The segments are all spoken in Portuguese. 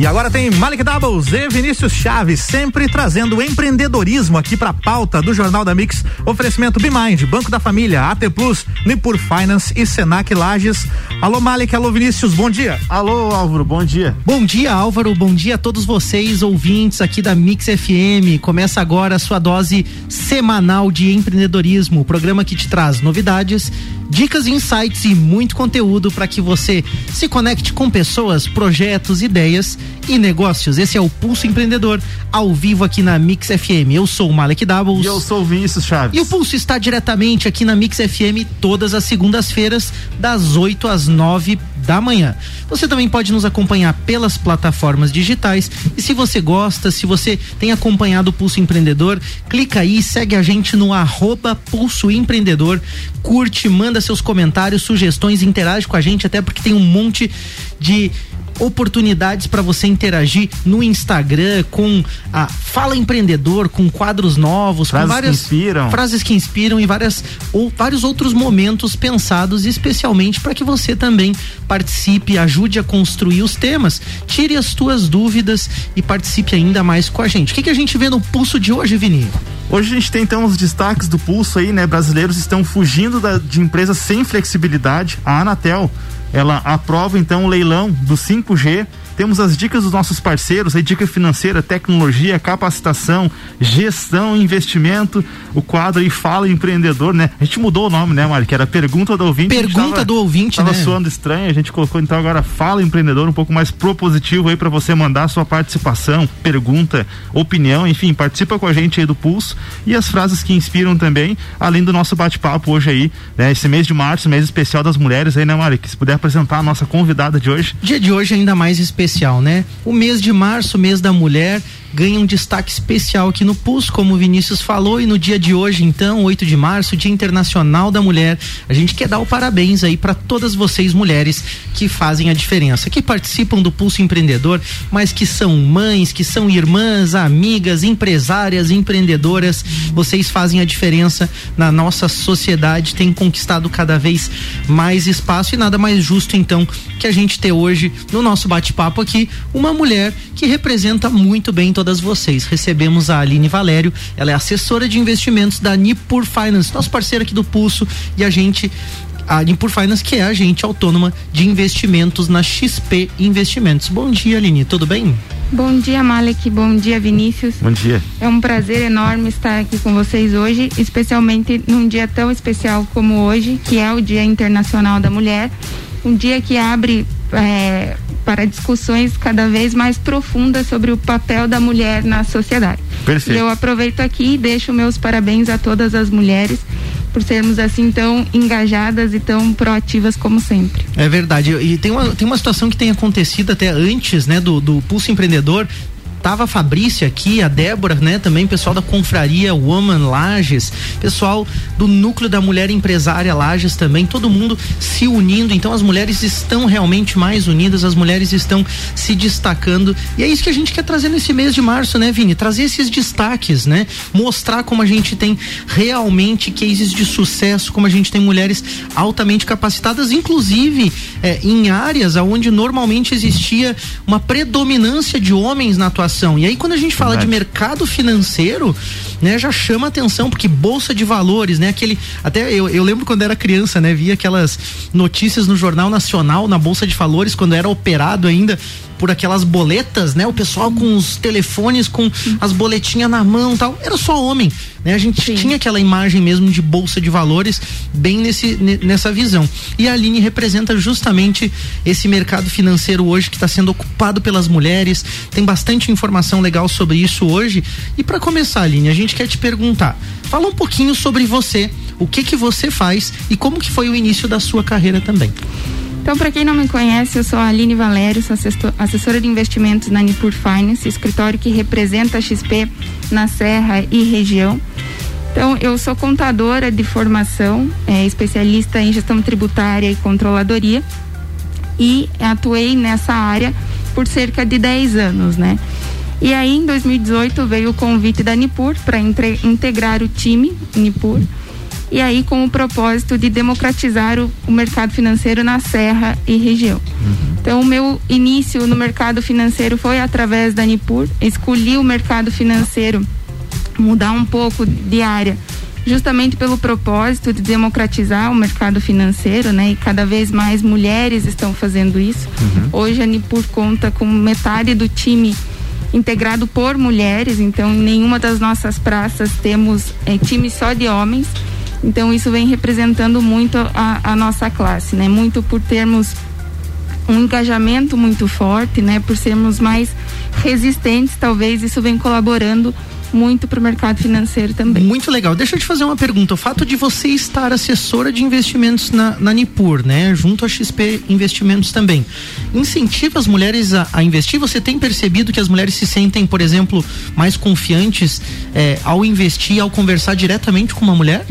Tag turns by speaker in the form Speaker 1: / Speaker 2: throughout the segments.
Speaker 1: E agora tem Malik Doubles e Vinícius Chaves, sempre trazendo empreendedorismo aqui para a pauta do Jornal da Mix. Oferecimento BeMind, Banco da Família, AT Plus, Nipur Finance e Senac Lages. Alô Malik, alô Vinícius, bom dia.
Speaker 2: Alô Álvaro, bom dia.
Speaker 3: Bom dia Álvaro, bom dia a todos vocês ouvintes aqui da Mix FM. Começa agora a sua dose semanal de empreendedorismo, o programa que te traz novidades dicas, insights e muito conteúdo para que você se conecte com pessoas, projetos, ideias e negócios. Esse é o Pulso Empreendedor, ao vivo aqui na Mix FM. Eu sou o Malek Doubles.
Speaker 2: E eu sou o Vinícius Chaves.
Speaker 3: E o Pulso está diretamente aqui na Mix FM todas as segundas-feiras, das 8 às 9 da manhã. Você também pode nos acompanhar pelas plataformas digitais. E se você gosta, se você tem acompanhado o Pulso Empreendedor, clica aí, segue a gente no arroba Pulso Empreendedor, curte, manda seus comentários, sugestões, interage com a gente, até porque tem um monte de oportunidades para você interagir no Instagram com a Fala Empreendedor, com quadros novos,
Speaker 2: frases
Speaker 3: com várias
Speaker 2: que inspiram.
Speaker 3: frases que inspiram e várias ou vários outros momentos pensados especialmente para que você também participe, ajude a construir os temas, tire as tuas dúvidas e participe ainda mais com a gente. O que, que a gente vê no pulso de hoje, Vini?
Speaker 2: Hoje a gente tem então os destaques do pulso aí, né? Brasileiros estão fugindo da, de empresas sem flexibilidade. A Anatel ela aprova então o leilão do 5G temos as dicas dos nossos parceiros, a dica financeira, tecnologia, capacitação, gestão, investimento, o quadro aí Fala Empreendedor, né? A gente mudou o nome, né, Mari? Que era Pergunta do Ouvinte.
Speaker 3: Pergunta
Speaker 2: tava,
Speaker 3: do Ouvinte,
Speaker 2: tava
Speaker 3: né?
Speaker 2: soando estranho, a gente colocou então agora Fala Empreendedor, um pouco mais propositivo aí para você mandar sua participação, pergunta, opinião, enfim, participa com a gente aí do Pulso e as frases que inspiram também, além do nosso bate-papo hoje aí, né? Esse mês de março, mês especial das mulheres aí, né, Mari? Que se puder apresentar a nossa convidada de hoje.
Speaker 3: Dia de hoje ainda mais especial especial, né? O mês de março, mês da mulher, ganha um destaque especial aqui no PUS, como o Vinícius falou, e no dia de hoje, então, 8 de março, Dia Internacional da Mulher, a gente quer dar o parabéns aí para todas vocês mulheres que fazem a diferença, que participam do Pulso Empreendedor, mas que são mães, que são irmãs, amigas, empresárias, empreendedoras, vocês fazem a diferença na nossa sociedade, tem conquistado cada vez mais espaço. E nada mais justo então que a gente ter hoje no nosso bate-papo aqui uma mulher que representa muito bem todas vocês. Recebemos a Aline Valério, ela é assessora de investimentos da Nipur Finance, nosso parceiro aqui do Pulso, e a gente a Nipur Finance, que é a agente autônoma de investimentos na XP Investimentos. Bom dia, Aline, tudo bem?
Speaker 4: Bom dia, Malek. Bom dia, Vinícius.
Speaker 2: Bom dia.
Speaker 4: É um prazer enorme estar aqui com vocês hoje, especialmente num dia tão especial como hoje, que é o Dia Internacional da Mulher. Um dia que abre é, para discussões cada vez mais profundas sobre o papel da mulher na sociedade.
Speaker 2: Perfeito.
Speaker 4: E eu aproveito aqui e deixo meus parabéns a todas as mulheres por sermos assim tão engajadas e tão proativas como sempre.
Speaker 3: É verdade. E tem uma, tem uma situação que tem acontecido até antes, né, do, do Pulso Empreendedor, tava a Fabrícia aqui, a Débora, né? Também pessoal da Confraria Woman Lages, pessoal do Núcleo da Mulher Empresária Lages também, todo mundo se unindo. Então as mulheres estão realmente mais unidas, as mulheres estão se destacando. E é isso que a gente quer trazer nesse mês de março, né, Vini? Trazer esses destaques, né? Mostrar como a gente tem realmente cases de sucesso, como a gente tem mulheres altamente capacitadas, inclusive é, em áreas onde normalmente existia uma predominância de homens na atuação e aí quando a gente fala Verdade. de mercado financeiro, né, já chama atenção porque bolsa de valores, né, aquele até eu, eu lembro quando era criança, né, via aquelas notícias no jornal nacional na bolsa de valores quando era operado ainda por aquelas boletas, né? O pessoal com os telefones, com as boletinhas na mão tal. Era só homem, né? A gente Sim. tinha aquela imagem mesmo de bolsa de valores bem nesse, nessa visão. E a Aline representa justamente esse mercado financeiro hoje que está sendo ocupado pelas mulheres. Tem bastante informação legal sobre isso hoje. E para começar, Aline, a gente quer te perguntar. Fala um pouquinho sobre você, o que que você faz e como que foi o início da sua carreira também.
Speaker 4: Então, para quem não me conhece, eu sou a Aline Valério, sou assessora de investimentos na Nipur Finance, escritório que representa a XP na Serra e região. Então, eu sou contadora de formação, é, especialista em gestão tributária e controladoria e atuei nessa área por cerca de 10 anos, né? E aí, em 2018, veio o convite da Nipur para integrar o time Nipur e aí com o propósito de democratizar o, o mercado financeiro na Serra e região. Uhum. Então, o meu início no mercado financeiro foi através da Nipur. Escolhi o mercado financeiro, mudar um pouco de área, justamente pelo propósito de democratizar o mercado financeiro, né? E cada vez mais mulheres estão fazendo isso. Uhum. Hoje a Nipur conta com metade do time integrado por mulheres, então em nenhuma das nossas praças temos é, time só de homens. Então isso vem representando muito a, a nossa classe, né? Muito por termos um engajamento muito forte, né? Por sermos mais resistentes, talvez isso vem colaborando muito para o mercado financeiro também.
Speaker 3: Muito legal. Deixa eu te fazer uma pergunta. O fato de você estar assessora de investimentos na, na Nipur, né, junto à XP Investimentos também, incentiva as mulheres a, a, investir? Você tem percebido que as mulheres se sentem, por exemplo, mais confiantes eh, ao investir, ao conversar diretamente com uma mulher?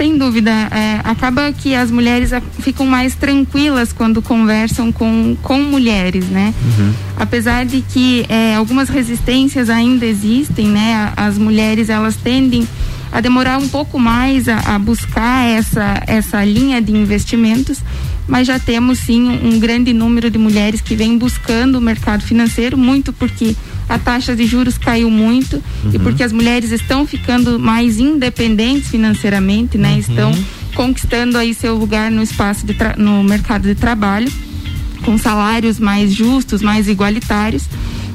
Speaker 4: Sem dúvida. É, acaba que as mulheres ficam mais tranquilas quando conversam com, com mulheres, né? Uhum. Apesar de que é, algumas resistências ainda existem, né? As mulheres elas tendem a demorar um pouco mais a, a buscar essa, essa linha de investimentos, mas já temos sim um grande número de mulheres que vêm buscando o mercado financeiro, muito porque a taxa de juros caiu muito uhum. e porque as mulheres estão ficando mais independentes financeiramente, né? Uhum. Estão conquistando aí seu lugar no espaço de no mercado de trabalho com salários mais justos, mais igualitários.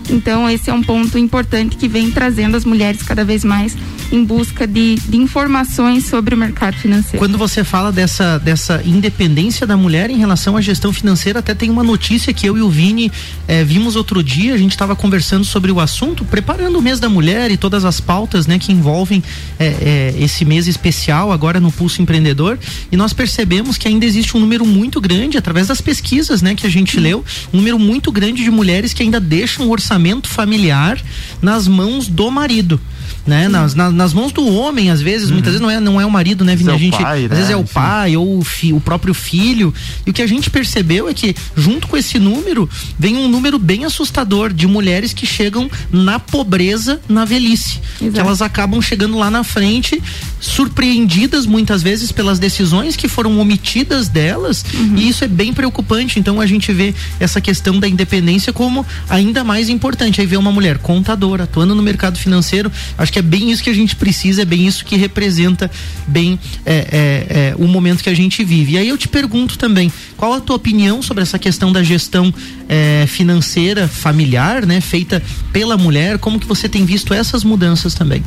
Speaker 4: Então esse é um ponto importante que vem trazendo as mulheres cada vez mais em busca de, de, informações sobre o mercado financeiro.
Speaker 3: Quando você fala dessa, dessa independência da mulher em relação à gestão financeira, até tem uma notícia que eu e o Vini eh, vimos outro dia, a gente estava conversando sobre o assunto, preparando o mês da mulher e todas as pautas né, que envolvem eh, eh, esse mês especial agora no Pulso Empreendedor, e nós percebemos que ainda existe um número muito grande, através das pesquisas né, que a gente leu, um número muito grande de mulheres que ainda deixam o orçamento familiar nas mãos do marido né? Nas, na, nas mãos do homem, às vezes, uhum. muitas vezes não é, não é o marido, né, Vini? É a gente, pai, às né? vezes é o pai ou o, fi, o próprio filho. E o que a gente percebeu é que, junto com esse número, vem um número bem assustador de mulheres que chegam na pobreza na velhice. Exato. Que elas acabam chegando lá na frente, surpreendidas muitas vezes pelas decisões que foram omitidas delas, uhum. e isso é bem preocupante. Então a gente vê essa questão da independência como ainda mais importante. Aí vê uma mulher contadora, atuando no mercado financeiro, acho que é bem isso que a gente precisa, é bem isso que representa bem é, é, é, o momento que a gente vive. E aí eu te pergunto também, qual a tua opinião sobre essa questão da gestão é, financeira familiar, né, feita pela mulher? Como que você tem visto essas mudanças também?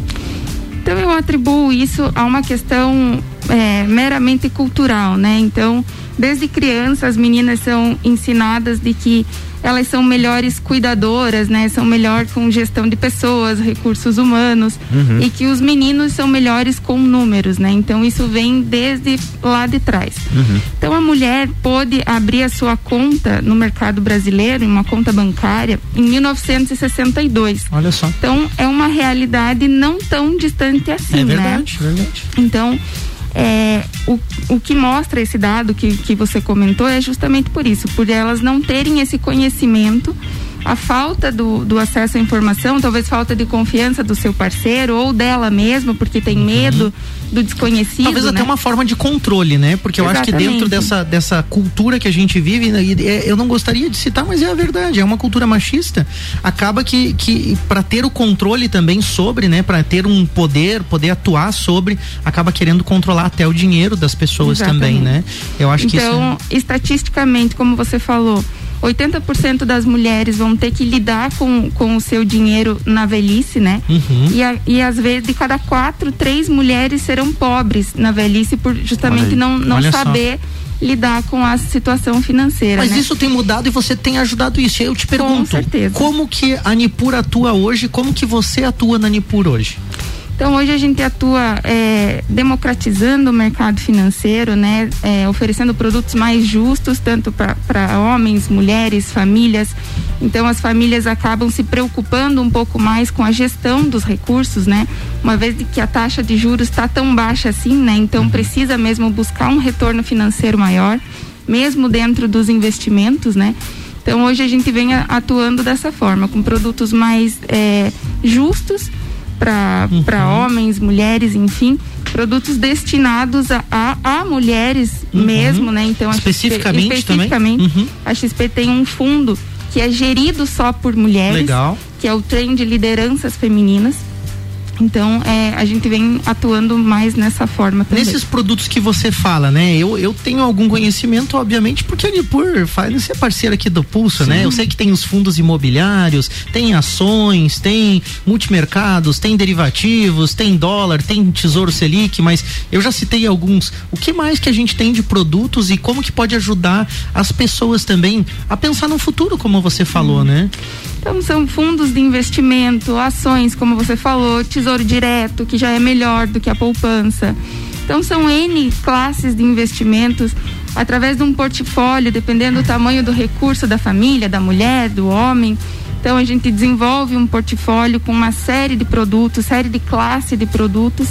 Speaker 4: Então eu atribuo isso a uma questão é, meramente cultural, né? Então, desde criança as meninas são ensinadas de que elas são melhores cuidadoras, né? São melhor com gestão de pessoas, recursos humanos uhum. e que os meninos são melhores com números, né? Então isso vem desde lá de trás. Uhum. Então a mulher pôde abrir a sua conta no mercado brasileiro, uma conta bancária, em 1962.
Speaker 3: Olha só.
Speaker 4: Então é uma realidade não tão distante assim,
Speaker 3: é
Speaker 4: verdade,
Speaker 3: né? Verdade.
Speaker 4: Então é, o, o que mostra esse dado que, que você comentou é justamente por isso, por elas não terem esse conhecimento a falta do, do, acesso à informação, talvez falta de confiança do seu parceiro ou dela mesma, porque tem uhum. medo do desconhecido.
Speaker 3: Talvez
Speaker 4: né?
Speaker 3: até uma forma de controle, né? Porque eu Exatamente. acho que dentro dessa, dessa cultura que a gente vive, né, é, eu não gostaria de citar, mas é a verdade, é uma cultura machista. Acaba que, que para ter o controle também sobre, né? Para ter um poder, poder atuar sobre, acaba querendo controlar até o dinheiro das pessoas Exatamente. também, né?
Speaker 4: Eu acho então, que isso. Então, é... estatisticamente, como você falou, 80% das mulheres vão ter que lidar com, com o seu dinheiro na velhice, né? Uhum. E, a, e às vezes de cada quatro, três mulheres serão pobres na velhice por justamente não, não saber só. lidar com a situação financeira.
Speaker 3: Mas
Speaker 4: né?
Speaker 3: isso tem mudado e você tem ajudado isso. Eu te pergunto, como que a Nipur atua hoje? Como que você atua na Nipur hoje?
Speaker 4: Então hoje a gente atua é, democratizando o mercado financeiro, né, é, oferecendo produtos mais justos tanto para homens, mulheres, famílias. Então as famílias acabam se preocupando um pouco mais com a gestão dos recursos, né, uma vez que a taxa de juros está tão baixa assim, né, então uhum. precisa mesmo buscar um retorno financeiro maior, mesmo dentro dos investimentos, né. Então hoje a gente vem atuando dessa forma, com produtos mais é, justos para uhum. homens, mulheres, enfim, produtos destinados a, a, a mulheres uhum. mesmo, né?
Speaker 3: Então especificamente,
Speaker 4: XP, especificamente
Speaker 3: uhum.
Speaker 4: a XP tem um fundo que é gerido só por mulheres,
Speaker 3: Legal.
Speaker 4: que é o trem de lideranças femininas. Então, é, a gente vem atuando mais nessa forma também.
Speaker 3: Nesses produtos que você fala, né? Eu, eu tenho algum conhecimento, obviamente, porque a Nipur Finance é parceira aqui do Pulso, Sim. né? Eu sei que tem os fundos imobiliários, tem ações, tem multimercados, tem derivativos, tem dólar, tem Tesouro Selic, mas eu já citei alguns. O que mais que a gente tem de produtos e como que pode ajudar as pessoas também a pensar no futuro, como você falou, hum. né?
Speaker 4: Então são fundos de investimento, ações, como você falou, tesouro direto, que já é melhor do que a poupança. Então são N classes de investimentos através de um portfólio, dependendo do tamanho do recurso da família, da mulher, do homem. Então a gente desenvolve um portfólio com uma série de produtos, série de classe de produtos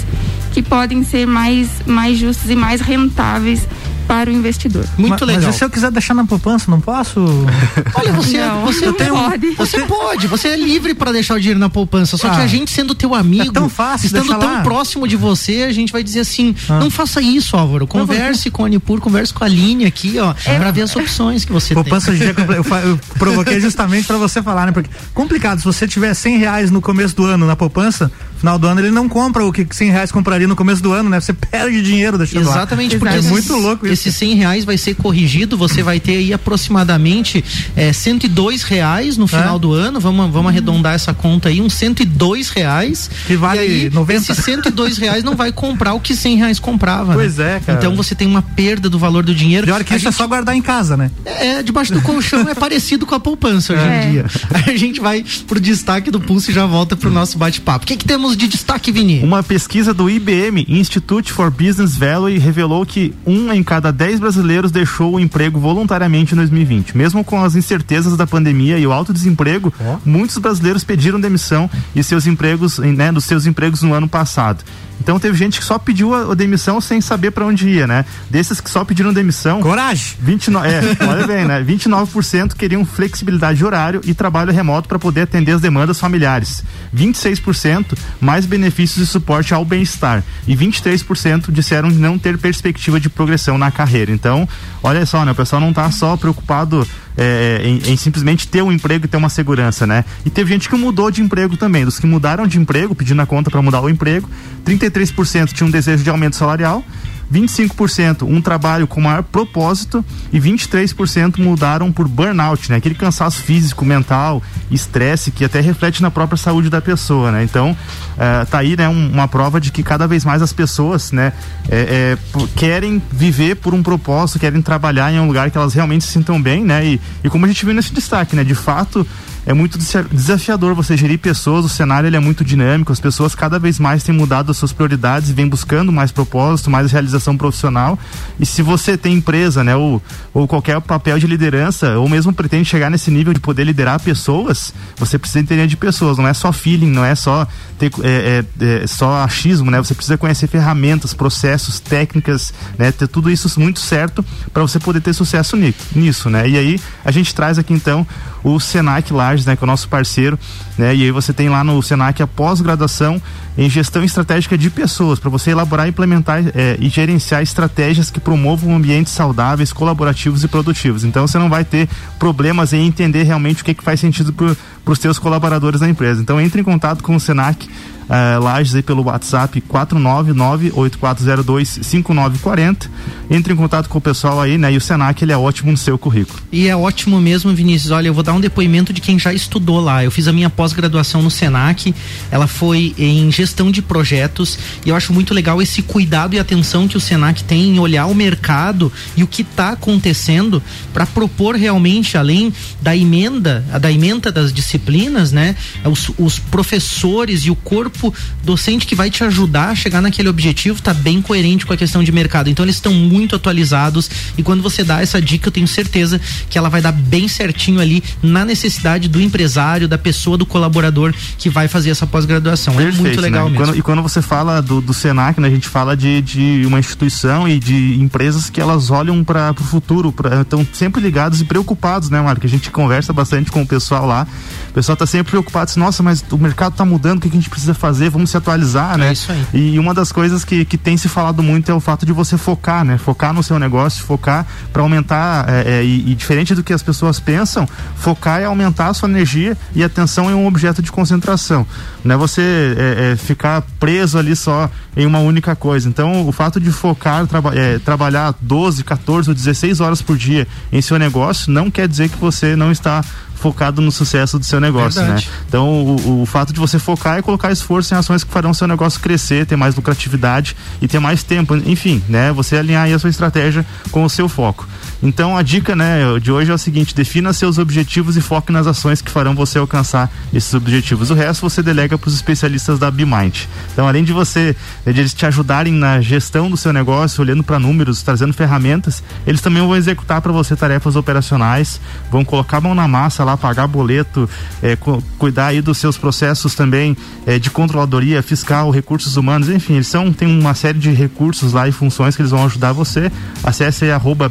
Speaker 4: que podem ser mais, mais justos e mais rentáveis para o investidor.
Speaker 1: Muito mas, legal. Mas se eu quiser deixar na poupança, não posso?
Speaker 3: Olha, você, não, você tenho, pode. Você pode, você é livre para deixar o dinheiro na poupança. Só ah, que a gente sendo teu amigo, é
Speaker 1: tão fácil,
Speaker 3: estando tão lá. próximo de você, a gente vai dizer assim: ah. não faça isso, Álvaro. Converse com a Anipur, converse com a linha aqui, ó, é, para ver as opções que você
Speaker 1: poupança
Speaker 3: tem.
Speaker 1: Poupança eu, eu provoquei justamente para você falar, né? Porque complicado, se você tiver cem reais no começo do ano na poupança, final do ano ele não compra o que cem reais compraria no começo do ano, né? Você perde dinheiro deixando
Speaker 3: Exatamente,
Speaker 1: lá.
Speaker 3: porque é muito louco isso. Esses cem reais vai ser corrigido, você vai ter aí aproximadamente é, 102 reais no final é? do ano, vamos, vamos arredondar essa conta aí, uns 102 reais.
Speaker 1: Que vale e aí, 90.
Speaker 3: Esses 102 reais não vai comprar o que 100 reais comprava.
Speaker 1: Pois
Speaker 3: né?
Speaker 1: é, cara.
Speaker 3: Então você tem uma perda do valor do dinheiro.
Speaker 1: Pior que a isso é gente... é só guardar em casa, né?
Speaker 3: É, debaixo do colchão é parecido com a poupança hoje é. em dia. A gente vai pro destaque do pulso e já volta pro nosso bate-papo. O que, que temos de destaque, Vini?
Speaker 2: Uma pesquisa do IBM, Institute for Business Value, revelou que um em cada dez brasileiros brasileiros deixou o emprego voluntariamente em 2020. Mesmo com as incertezas da pandemia e o alto desemprego, oh. muitos brasileiros pediram demissão e seus empregos, né, dos seus empregos no ano passado. Então teve gente que só pediu a, a demissão sem saber para onde ia, né? Desses que só pediram demissão.
Speaker 1: Coragem!
Speaker 2: 29, é, olha bem, né? 29% queriam flexibilidade de horário e trabalho remoto para poder atender as demandas familiares. 26% mais benefícios e suporte ao bem-estar. E 23% disseram não ter perspectiva de progressão na carreira. Então, olha só, né? O pessoal não está só preocupado é, em, em, simplesmente ter um emprego e ter uma segurança, né? E teve gente que mudou de emprego também. Dos que mudaram de emprego, pedindo a conta para mudar o emprego, 33% tinham um desejo de aumento salarial 25% um trabalho com maior propósito e 23% mudaram por burnout, né? Aquele cansaço físico, mental, estresse que até reflete na própria saúde da pessoa, né? Então, uh, tá aí, né, um, uma prova de que cada vez mais as pessoas, né, é, é, querem viver por um propósito, querem trabalhar em um lugar que elas realmente se sintam bem, né? E, e como a gente viu nesse destaque, né? De fato, é muito desafiador você gerir pessoas, o cenário ele é muito dinâmico, as pessoas cada vez mais têm mudado as suas prioridades e vêm buscando mais propósito, mais realização profissional. E se você tem empresa, né, ou, ou qualquer papel de liderança, ou mesmo pretende chegar nesse nível de poder liderar pessoas, você precisa entender de pessoas, não é só feeling, não é só ter é, é, é, só achismo, né? Você precisa conhecer ferramentas, processos, técnicas, né? Ter tudo isso muito certo para você poder ter sucesso nisso, né? E aí a gente traz aqui então o Senac Lages, né, que é o nosso parceiro, né? E aí você tem lá no Senac a pós-graduação em gestão estratégica de pessoas, para você elaborar, implementar é, e gerenciar estratégias que promovam ambientes saudáveis, colaborativos e produtivos. Então você não vai ter problemas em entender realmente o que, que faz sentido para os seus colaboradores da empresa. Então entre em contato com o Senac uh, Lages aí pelo WhatsApp 499-8402-5940. Entre em contato com o pessoal aí, né? E o Senac, ele é ótimo no seu currículo.
Speaker 3: E é ótimo mesmo, Vinícius. Olha, eu vou dar um depoimento de quem já estudou lá. Eu fiz a minha pós-graduação no Senac, ela foi em gestão de projetos e eu acho muito legal esse cuidado e atenção que o Senac tem em olhar o mercado e o que está acontecendo para propor realmente, além da emenda, da emenda das disciplinas, né? Os, os professores e o corpo docente que vai te ajudar a chegar naquele objetivo está bem coerente com a questão de mercado. Então eles estão muito atualizados e quando você dá essa dica, eu tenho certeza que ela vai dar bem certinho ali na necessidade do empresário, da pessoa, do colaborador que vai fazer essa pós-graduação. É muito legal
Speaker 2: né?
Speaker 3: Mesmo.
Speaker 2: E quando, e quando, você fala do, do Senac, né, a gente fala de, de uma instituição e de empresas que elas olham para o futuro, estão sempre ligados e preocupados, né, Mário? Que a gente conversa bastante com o pessoal lá. O pessoal está sempre preocupado, assim, nossa, mas o mercado está mudando, o que a gente precisa fazer? Vamos se atualizar, né?
Speaker 3: É isso aí.
Speaker 2: E uma das coisas que, que tem se falado muito é o fato de você focar, né? Focar no seu negócio, focar para aumentar é, é, e, e, diferente do que as pessoas pensam, focar é aumentar a sua energia e atenção em um objeto de concentração. Não é você é, é ficar preso ali só em uma única coisa. Então, o fato de focar, traba é, trabalhar 12, 14 ou 16 horas por dia em seu negócio não quer dizer que você não está focado no sucesso do seu negócio, né? Verdade. né? Então, o, o, fato de você focar é colocar esforço em ações que farão seu negócio crescer, ter mais lucratividade e ter mais tempo, enfim, né? Você alinhar aí a sua estratégia com o seu foco. Então, a dica, né, de hoje é o seguinte: defina seus objetivos e foque nas ações que farão você alcançar esses objetivos. O resto você delega para os especialistas da BeMind. Então, além de você, né, de eles te ajudarem na gestão do seu negócio, olhando para números, trazendo ferramentas, eles também vão executar para você tarefas operacionais, vão colocar a mão na massa lá, pagar boleto, é, cu cuidar aí dos seus processos também é, de controladoria fiscal, recursos humanos, enfim, eles são, tem uma série de recursos lá e funções que eles vão ajudar você. Acesse aí, arroba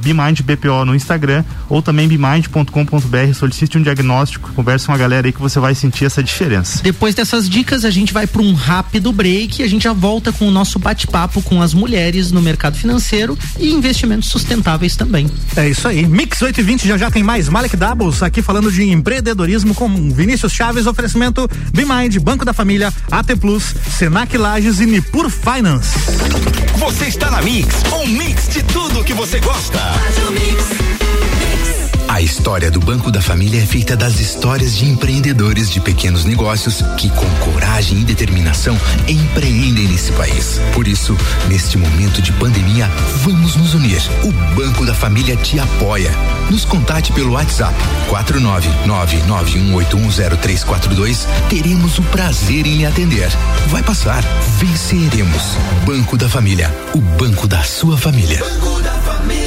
Speaker 2: BeMindBPO no Instagram ou também bemind.com.br, solicite um diagnóstico, converse com a galera aí que você vai sentir essa diferença.
Speaker 3: Depois dessas dicas, a gente vai para um rápido break e a gente já volta com o nosso bate-papo com as mulheres no mercado financeiro e investimentos sustentáveis também.
Speaker 1: É isso aí. Mix 820 já já tem mais Malek Doubles aqui falando de empreendedorismo com Vinícius Chaves, oferecimento BeMind, Banco da Família, AT Plus, Senac Lages e Nipur Finance.
Speaker 5: Você está na Mix, um mix de tudo que você gosta. A história do Banco da Família é feita das histórias de empreendedores de pequenos negócios que, com coragem e determinação, empreendem nesse país. Por isso, neste momento de pandemia, vamos nos unir. O Banco da Família te apoia. Nos contate pelo WhatsApp 49991810342. Teremos o prazer em lhe atender. Vai passar. Venceremos. Banco da Família. O banco da sua família. Banco da Família.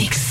Speaker 5: Mix.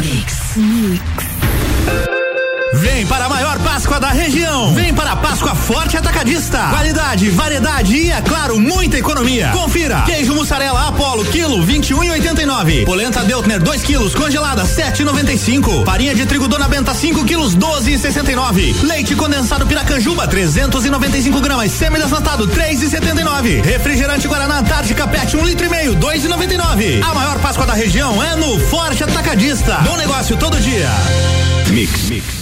Speaker 1: Mix. Mix. Vem para a maior Páscoa da região. Vem para a Páscoa Forte Atacadista. Qualidade, variedade e, é claro, muita economia. Confira. Queijo mussarela Apollo, quilo 21,89. Polenta Deltner, 2 quilos, congelada, 7,95. Farinha de trigo Dona Benta, 5 quilos, 12,69. Leite condensado Piracanjuba, 395 gramas. Semi-desnatado, 3,79. Refrigerante Guaraná Antártica Pet, 1 um litro e meio, 2,99. A maior Páscoa da região é no Forte Atacadista. Bom negócio todo dia.
Speaker 5: Mix, mix.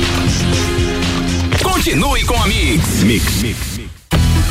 Speaker 5: Continue com a Mix. Mix. Mix.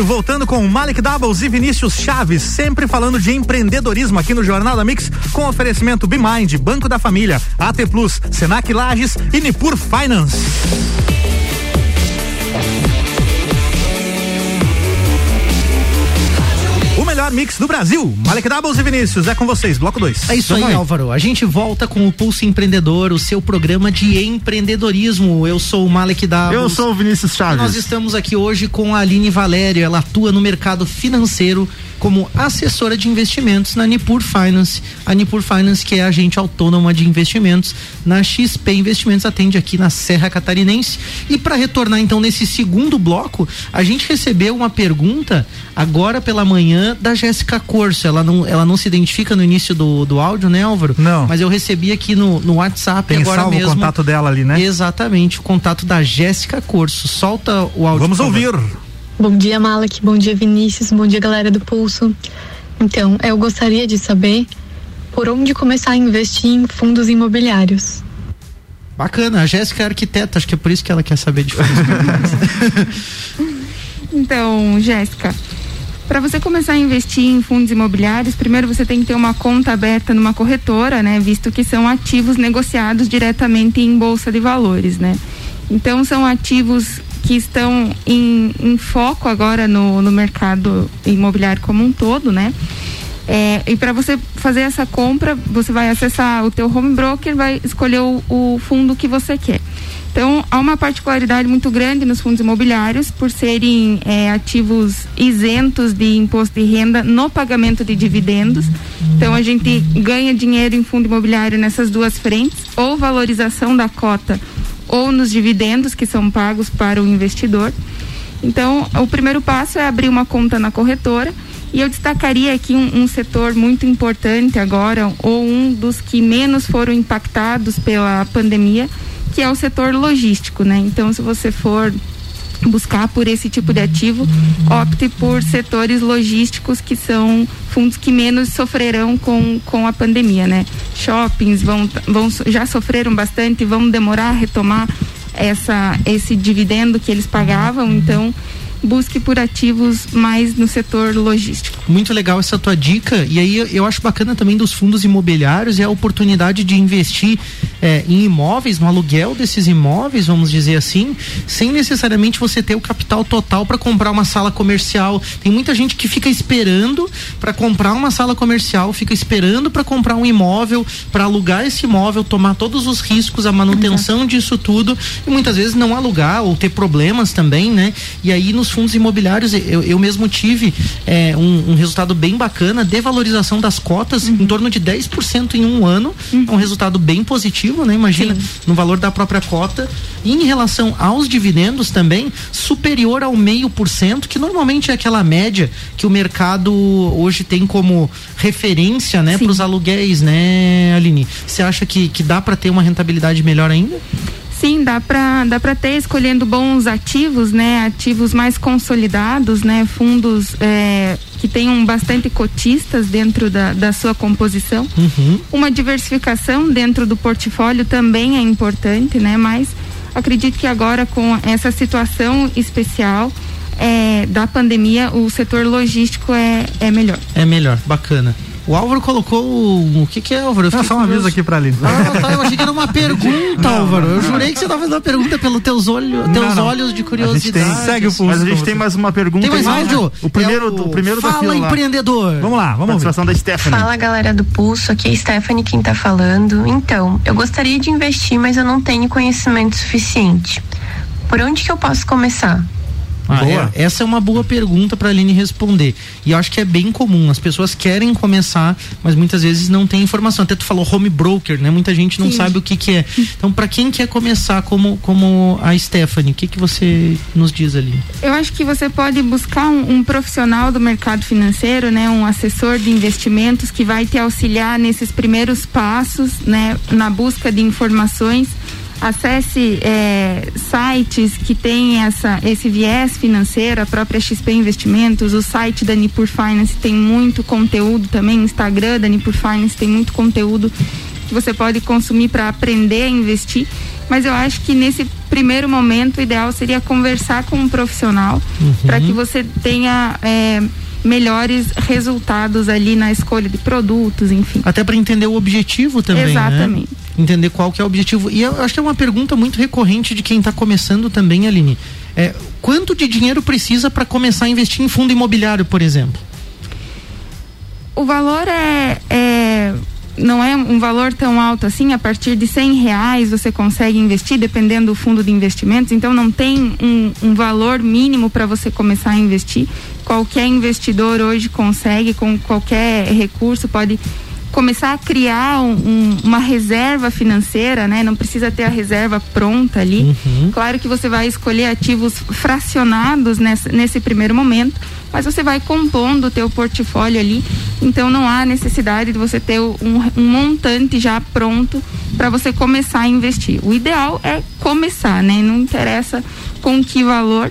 Speaker 1: voltando com Malik Doubles e Vinícius Chaves, sempre falando de empreendedorismo aqui no Jornal da Mix, com oferecimento BeMind, Banco da Família, AT Plus, Senac Lages e Nipur Finance. Mix do Brasil. Malek Doubles e Vinícius, é com vocês, bloco 2.
Speaker 3: É isso aí, aí, Álvaro. A gente volta com o Pulso Empreendedor, o seu programa de empreendedorismo. Eu sou o Malek Doubles.
Speaker 2: Eu sou o Vinícius Chaves.
Speaker 3: Nós estamos aqui hoje com a Aline Valério. Ela atua no mercado financeiro como assessora de investimentos na Nipur Finance. A Nipur Finance, que é agente autônoma de investimentos na XP Investimentos, atende aqui na Serra Catarinense. E para retornar então nesse segundo bloco, a gente recebeu uma pergunta agora pela manhã da Jéssica Corso. Ela não, ela não se identifica no início do, do áudio, né, Álvaro?
Speaker 1: Não.
Speaker 3: Mas eu recebi aqui no, no WhatsApp
Speaker 1: Tem
Speaker 3: agora
Speaker 1: salvo
Speaker 3: mesmo.
Speaker 1: o contato dela ali, né?
Speaker 3: Exatamente, o contato da Jéssica Corso. Solta o áudio.
Speaker 1: Vamos ouvir.
Speaker 6: Bom dia, Malak. Bom dia, Vinícius. Bom dia, galera do Pulso. Então, eu gostaria de saber por onde começar a investir em fundos imobiliários.
Speaker 3: Bacana, a Jéssica é arquiteta, acho que é por isso que ela quer saber de fundos imobiliários.
Speaker 4: então, Jéssica, para você começar a investir em fundos imobiliários, primeiro você tem que ter uma conta aberta numa corretora, né? Visto que são ativos negociados diretamente em bolsa de valores, né? Então são ativos que estão em, em foco agora no, no mercado imobiliário como um todo, né? É, e para você fazer essa compra, você vai acessar o teu home broker, vai escolher o, o, fundo que você quer. Então, há uma particularidade muito grande nos fundos imobiliários por serem é, ativos isentos de imposto de renda no pagamento de dividendos. Então, a gente ganha dinheiro em fundo imobiliário nessas duas frentes, ou valorização da cota ou nos dividendos que são pagos para o investidor. Então, o primeiro passo é abrir uma conta na corretora. E eu destacaria aqui um, um, setor muito importante agora, ou um dos que menos foram impactados pela pandemia, que é o setor logístico, né? Então, se você for buscar por esse tipo de ativo, opte por setores logísticos que são fundos que menos sofrerão com, com a pandemia, né? Shoppings vão, vão já sofreram bastante, vão demorar a retomar essa esse dividendo que eles pagavam, então busque por ativos mais no setor logístico.
Speaker 3: Muito legal essa tua dica. E aí eu acho bacana também dos fundos imobiliários é a oportunidade de investir é, em imóveis, no aluguel desses imóveis, vamos dizer assim, sem necessariamente você ter o capital total para comprar uma sala comercial. Tem muita gente que fica esperando para comprar uma sala comercial, fica esperando para comprar um imóvel, para alugar esse imóvel, tomar todos os riscos, a manutenção uhum. disso tudo e muitas vezes não alugar ou ter problemas também, né? E aí nos fundos imobiliários, eu, eu mesmo tive é, um, um, resultado bem bacana de valorização das cotas uhum. em torno de 10% em um ano. Uhum. É um resultado bem positivo, né? Imagina, Sim. no valor da própria cota. E em relação aos dividendos também, superior ao meio por cento, que normalmente é aquela média que o mercado hoje tem como referência, né, para os aluguéis, né, Aline? Você acha que, que dá para ter uma rentabilidade melhor ainda?
Speaker 4: Sim, dá para dá para ter escolhendo bons ativos, né? Ativos mais consolidados, né? Fundos é, que tenham bastante cotistas dentro da, da sua composição.
Speaker 3: Uhum.
Speaker 4: Uma diversificação dentro do portfólio também é importante, né? Mas acredito que agora com essa situação especial é, da pandemia, o setor logístico é, é melhor.
Speaker 3: É melhor, bacana. O Álvaro colocou o, o que que é, Álvaro? Eu
Speaker 1: Não, só um aviso
Speaker 3: curioso.
Speaker 1: aqui pra Aline.
Speaker 3: Ah, tá, eu achei que era uma pergunta, Álvaro. Eu jurei que você estava fazendo uma pergunta pelos teus olhos, teus
Speaker 2: não.
Speaker 3: olhos de
Speaker 2: A gente
Speaker 3: curiosidade.
Speaker 2: tem, segue o pulso. Mas a gente tem mais uma pergunta.
Speaker 3: Tem mais
Speaker 2: aí, né?
Speaker 3: áudio?
Speaker 2: O primeiro,
Speaker 3: É o
Speaker 2: o primeiro da
Speaker 3: Fala,
Speaker 2: fila lá.
Speaker 3: empreendedor.
Speaker 1: Vamos lá, vamos
Speaker 2: Participação da Stephanie.
Speaker 7: Fala galera do Pulso, aqui é a Stephanie quem tá falando. Então, eu gostaria de investir, mas eu não tenho conhecimento suficiente. Por onde que eu posso começar?
Speaker 3: Ah, é- essa é uma boa pergunta para a Aline responder. E eu acho que é bem comum. As pessoas querem começar, mas muitas vezes não tem informação. Até tu falou home broker, né? Muita gente não
Speaker 4: Sim.
Speaker 3: sabe o que, que é. Então, para quem quer começar como, como a Stephanie, o que, que você nos diz ali?
Speaker 4: Eu acho que você pode buscar um, um profissional do mercado financeiro, né, um assessor de investimentos que vai te auxiliar nesses primeiros passos, né, na busca de informações. Acesse é, sites que têm essa, esse viés financeiro, a própria XP Investimentos, o site da Nipur Finance tem muito conteúdo também, o Instagram da Nipur Finance tem muito conteúdo que você pode consumir para aprender a investir. Mas eu acho que nesse primeiro momento o ideal seria conversar com um profissional
Speaker 3: Uhum.
Speaker 4: para que você tenha é, melhores resultados ali na escolha de produtos, enfim.
Speaker 3: Até para entender o objetivo também. né? Entender qual que é o objetivo. E eu acho que é uma pergunta muito recorrente de quem está começando também, Aline. É, quanto de dinheiro precisa para começar a investir em fundo imobiliário, por exemplo?
Speaker 4: O valor é, é- não é um valor tão alto assim. A partir de cem reais você consegue investir, dependendo do fundo de investimentos. Então não tem um, um valor mínimo para você começar a investir. Qualquer investidor hoje consegue, com qualquer recurso, pode começar a criar um- um- uma reserva financeira, né? Não precisa ter a reserva pronta ali. Claro que você vai escolher ativos fracionados nessa- nesse primeiro momento, mas você vai compondo o teu portfólio ali. Então não há necessidade de você ter um, um montante já pronto para você começar a investir. O ideal é começar, né? Não interessa com que valor,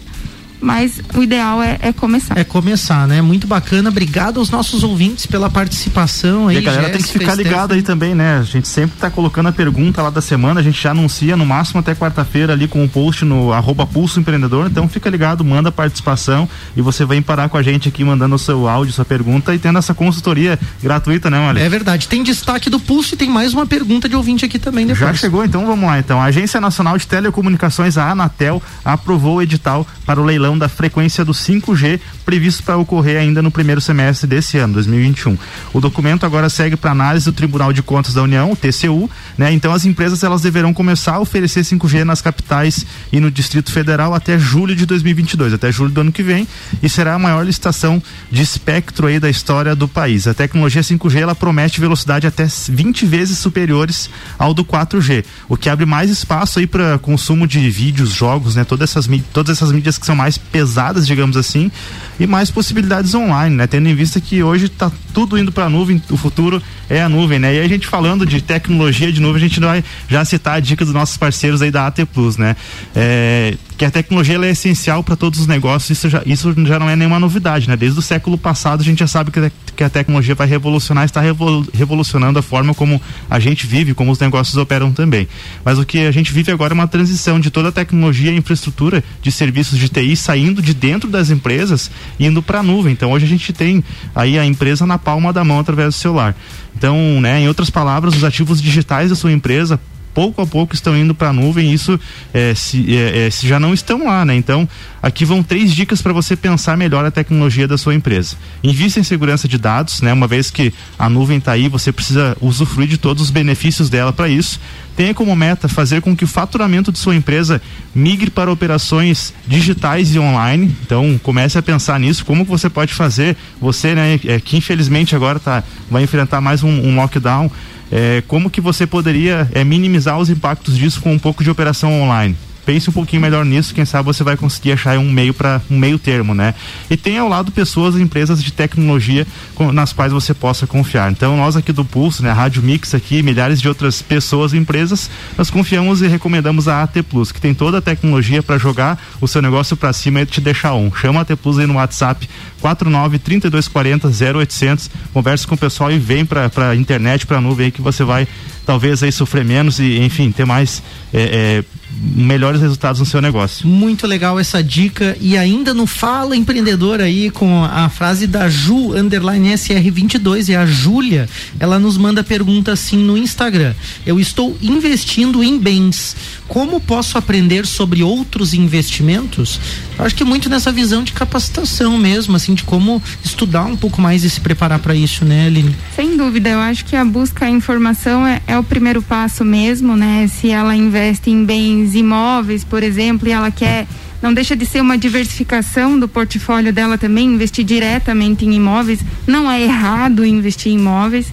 Speaker 4: mas o ideal é, é começar.
Speaker 3: É começar, né? Muito bacana. Obrigado aos nossos ouvintes pela participação aí.
Speaker 2: E a galera tem que
Speaker 3: Jéssica,
Speaker 2: ficar ligado
Speaker 3: Stephanie.
Speaker 2: aí também, né? A gente sempre tá colocando a pergunta lá da semana, a gente já anuncia no máximo até quarta-feira ali com o post no arroba Pulso Empreendedor. Então fica ligado, manda a participação e você vem parar com a gente aqui mandando o seu áudio, sua pergunta e tendo essa consultoria gratuita, né, Malê?
Speaker 3: É verdade. Tem destaque do pulso e tem mais uma pergunta de ouvinte aqui também depois.
Speaker 2: Já chegou, então vamos lá. Então, a Agência Nacional de Telecomunicações, a Anatel, aprovou o edital para o leilão da frequência do 5G, previsto para ocorrer ainda no primeiro semestre desse ano, 2021. O documento agora segue para análise do Tribunal de Contas da União, o TCU, né? Então, as empresas elas deverão começar a oferecer 5G nas capitais e no Distrito Federal até julho de 2022, até julho do ano que vem, e será a maior licitação de espectro aí da história do país. A tecnologia 5G ela promete velocidade até 20 vezes superiores ao do 4G, o que abre mais espaço aí para consumo de vídeos, jogos, né? Todas essas todas essas mídias que são mais pesadas, digamos assim, e mais possibilidades online, né? Tendo em vista que hoje está tudo indo para a nuvem, o futuro é a nuvem, né? E a gente falando de tecnologia de nuvem, a gente vai já citar a dica dos nossos parceiros aí da AT Plus, né? É, que a tecnologia é essencial para todos os negócios, isso já, isso já não é nenhuma novidade, né? Desde o século passado a gente já sabe que, a- que a tecnologia vai revolucionar, está revol- revolucionando a forma como a gente vive, como os negócios operam também. Mas o que a gente vive agora é uma transição de toda a tecnologia e infraestrutura de serviços de TI saindo de dentro das empresas e indo para a nuvem. Então hoje a gente tem aí a empresa na palma da mão através do celular. Então, né, em outras palavras, os ativos digitais da sua empresa pouco a pouco estão indo para a nuvem, isso é, se, é, é, se já não estão lá, né? Então, aqui vão três dicas para você pensar melhor a tecnologia da sua empresa. Invista em segurança de dados, né? Uma vez que a nuvem está aí, você precisa usufruir de todos os benefícios dela para isso. Tenha como meta fazer com que o faturamento de sua empresa migre para operações digitais e online. Então, comece a pensar nisso, como você pode fazer, você, né, é, que infelizmente agora tá, vai enfrentar mais um, um lockdown, é, como que você poderia é, minimizar os impactos disso com um pouco de operação online? Pense um pouquinho melhor nisso, quem sabe você vai conseguir achar um meio para um meio termo, né? E tem ao lado pessoas, empresas de tecnologia com, nas quais você possa confiar. Então nós aqui do Pulso, né, a Rádio Mix aqui, milhares de outras pessoas e empresas, nós confiamos e recomendamos a AT Plus, que tem toda a tecnologia para jogar o seu negócio para cima e te deixar um. Chama a AT Plus aí no WhatsApp 49 3240 0800, converse com o pessoal e vem para para internet, para nuvem aí que você vai talvez aí sofrer menos e enfim ter mais é, é, melhores resultados no seu negócio.
Speaker 3: Muito legal essa dica e ainda no Fala Empreendedor aí com a frase da Ju underline SR22 e a Júlia, ela nos manda pergunta assim no Instagram. Eu estou investindo em bens. Como posso aprender sobre outros investimentos? Eu acho que muito nessa visão de capacitação mesmo, assim, de como estudar um pouco mais e se preparar para isso, né, Aline?
Speaker 4: Sem dúvida, eu acho que a busca a informação é, é o primeiro passo mesmo, né? Se ela investe em bens imóveis, por exemplo, e ela quer não deixa de ser uma diversificação do portfólio dela também, investir diretamente em imóveis. Não é errado investir em imóveis.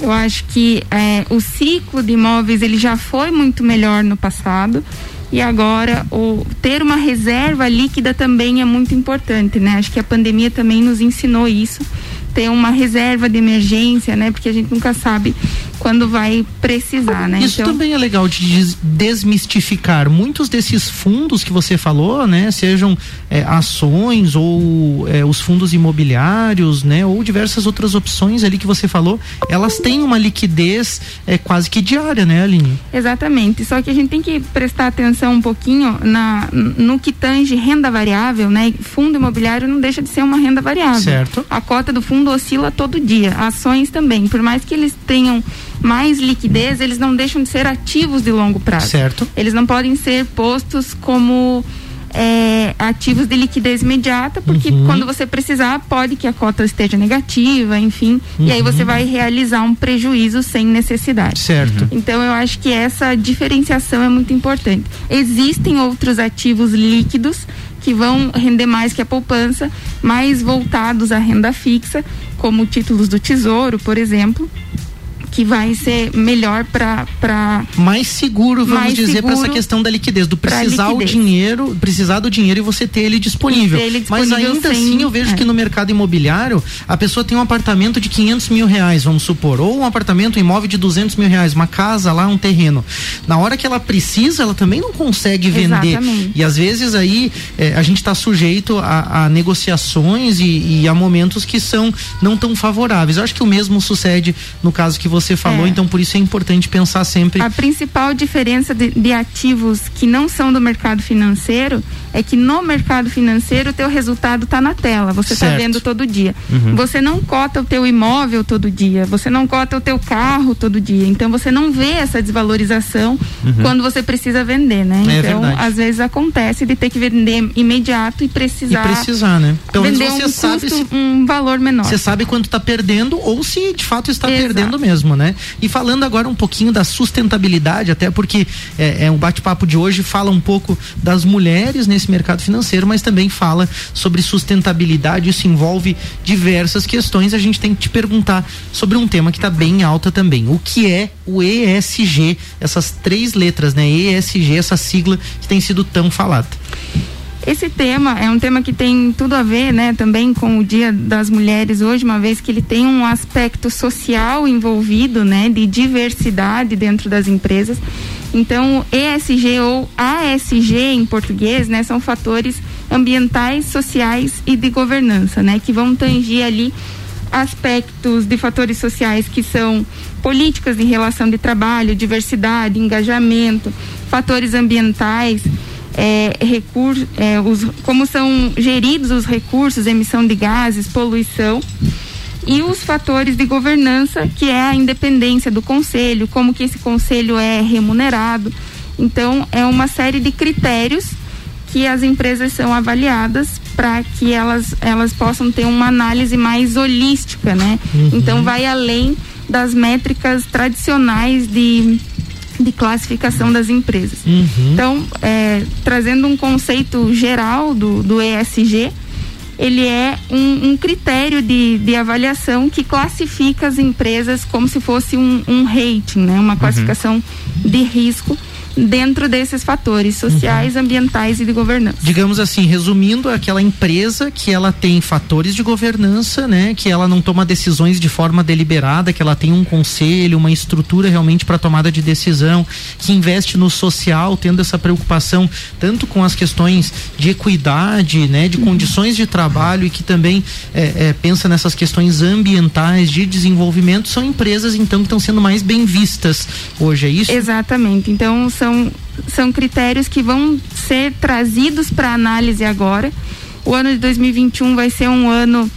Speaker 4: Eu acho que é, o ciclo de imóveis ele já foi muito melhor no passado e agora o ter uma reserva líquida também é muito importante, né? Acho que a pandemia também nos ensinou isso ter uma reserva de emergência, né? Porque a gente nunca sabe quando vai precisar, né?
Speaker 3: Isso então... também é legal de desmistificar. Muitos desses fundos que você falou, né? Sejam é, ações ou é, os fundos imobiliários, né? Ou diversas outras opções ali que você falou, elas têm uma liquidez é, quase que diária, né, Aline?
Speaker 4: Exatamente. Só que a gente tem que prestar atenção um pouquinho na, no que tange renda variável, né? Fundo imobiliário não deixa de ser uma renda variável.
Speaker 3: Certo.
Speaker 4: A cota do fundo oscila todo dia. Ações também. Por mais que eles tenham mais liquidez, eles não deixam de ser ativos de longo prazo.
Speaker 3: Certo.
Speaker 4: Eles não podem ser postos como é, ativos de liquidez imediata, porque uhum. quando você precisar, pode que a cota esteja negativa, enfim, uhum. e aí você uhum. vai realizar um prejuízo sem necessidade.
Speaker 3: Certo.
Speaker 4: Então eu acho que essa diferenciação é muito importante. Existem outros ativos líquidos que vão render mais que a poupança, mais voltados à renda fixa, como títulos do Tesouro, por exemplo que vai ser melhor para
Speaker 3: mais seguro, vamos mais dizer, para essa questão da liquidez, do precisar liquidez. o dinheiro, precisar do dinheiro e você ter ele disponível. Ter ele disponível Mas ainda sem, assim eu vejo é. que no mercado imobiliário a pessoa tem um apartamento de 500 mil reais, vamos supor, ou um apartamento, um imóvel de 200 mil reais, uma casa lá, um terreno. Na hora que ela precisa, ela também não consegue vender. Exatamente. E às vezes aí é, a gente está sujeito a, a negociações e, e, a momentos que são não tão favoráveis. Eu acho que o mesmo sucede no caso que você você falou, é. então por isso é importante pensar sempre.
Speaker 4: A principal diferença de, de, ativos que não são do mercado financeiro é que no mercado financeiro o teu resultado está na tela, você está vendo todo dia. Uhum. Você não cota o teu imóvel todo dia, você não cota o teu carro todo dia, então você não vê essa desvalorização uhum. quando você precisa vender, né? É então, verdade. às vezes acontece de ter que vender imediato e precisar.
Speaker 3: E precisar, né?
Speaker 4: Pelo vender você um sabe custo, se, um valor menor.
Speaker 3: Você sabe quanto está perdendo ou se de fato está Exato. perdendo mesmo né? E falando agora um pouquinho da sustentabilidade, até porque é, é um bate-papo de hoje fala um pouco das mulheres nesse mercado financeiro, mas também fala sobre sustentabilidade. Isso envolve diversas questões. A gente tem que te perguntar sobre um tema que está bem alta também. O que é o ESG? Essas três letras, né? ESG, essa sigla que tem sido tão falada.
Speaker 4: Esse tema é um tema que tem tudo a ver, né, também com o Dia das Mulheres hoje, uma vez que ele tem um aspecto social envolvido, né, de diversidade dentro das empresas. Então, ESG ou ASG em português, né, são fatores ambientais, sociais e de governança, né, que vão tangir ali aspectos de fatores sociais que são políticas de relação de trabalho, diversidade, engajamento, fatores ambientais, é, recurso, é, os, como são geridos os recursos, emissão de gases, poluição e os fatores de governança, que é a independência do conselho, como que esse conselho é remunerado. Então, é uma série de critérios que as empresas são avaliadas para que elas, elas possam ter uma análise mais holística, né? Uhum. Então, vai além das métricas tradicionais de de classificação das empresas. Uhum. Então, é, trazendo um conceito geral do, do ESG, ele é um, um critério de, de, avaliação que classifica as empresas como se fosse um, um rating, né? uma uhum. classificação uhum. de risco dentro desses fatores sociais, uhum. ambientais e de governança.
Speaker 3: Digamos assim, resumindo, aquela empresa que ela tem fatores de governança, né, que ela não toma decisões de forma deliberada, que ela tem um conselho, uma estrutura realmente para tomada de decisão, que investe no social, tendo essa preocupação tanto com as questões de equidade, né, de condições de trabalho e que também é, é, pensa nessas questões ambientais de desenvolvimento, são empresas então que estão sendo mais bem vistas hoje, é isso?
Speaker 4: Exatamente. Então são são critérios que vão ser trazidos para análise agora. O ano de 2021 vai ser um ano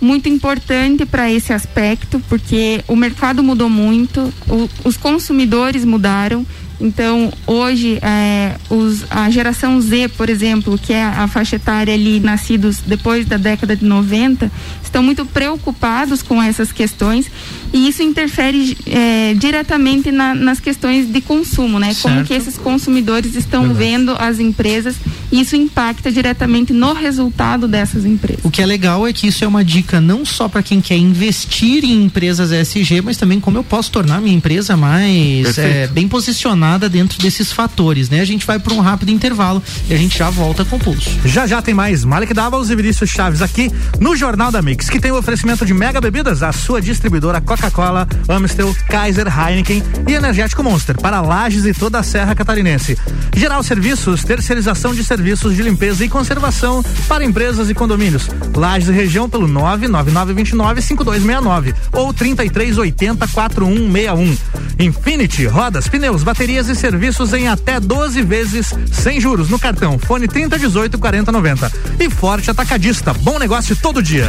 Speaker 4: muito importante para esse aspecto, porque o mercado mudou muito, o, os consumidores mudaram. Então, hoje, é, os, a geração Z, por exemplo, que é a faixa etária ali nascidos depois da década de 90, estão muito preocupados com essas questões e isso interfere é, diretamente na, nas questões de consumo, né? Certo. Como que esses consumidores estão Verdade. vendo as empresas e isso impacta diretamente no resultado dessas empresas.
Speaker 3: O que é legal é que isso é uma dica não só para quem quer investir em empresas ESG, mas também como eu posso tornar minha empresa mais é, bem posicionada dentro desses fatores, né? A gente vai para um rápido intervalo e a gente já volta com o pulso.
Speaker 1: Já já tem mais Malik Davos e Vinícius Chaves aqui no Jornal da Mix, que tem o oferecimento de Mega Bebidas, a sua distribuidora Coca Coca-Cola, Amstel, Kaiser, Heineken e Energético Monster para Lages e toda a Serra Catarinense. Geral Serviços, terceirização de serviços de limpeza e conservação para empresas e condomínios. Lages e região pelo 999295269 ou 33804161. Infinity, rodas, pneus, baterias e serviços em até 12 vezes sem juros no cartão. Fone 3018 4090. E Forte Atacadista, bom negócio todo dia.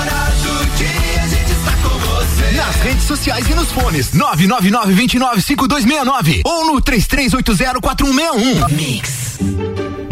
Speaker 5: nas redes sociais e nos fones. 999 29 5269 ou no 33804161. Mix.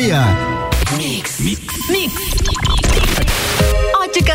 Speaker 8: Mix. Mix. Mix.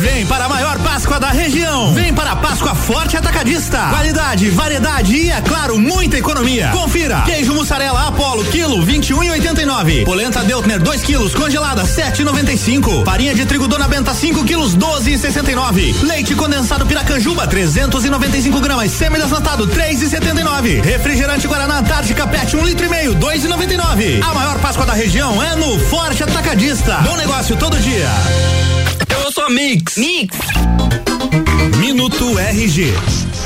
Speaker 5: Vem para a maior Páscoa da região. Vem para a Páscoa
Speaker 1: Forte Atacadista. Qualidade, variedade e, é claro, muita economia. Confira. Queijo mussarela Apollo, quilo 21,89. Polenta Deltner 2 quilos, congelada 7,95. Farinha de trigo Dona Benta 5 quilos, 12,69. Leite condensado Piracanjuba 395 gramas, semi-desnatado 3,79. Refrigerante Guaraná Antártica PET 1 um litro e meio, 2,99. A maior Páscoa da região é no Forte Atacadista. Bom negócio todo dia.
Speaker 5: Eu sou Mix.
Speaker 1: Mix. Minuto RG.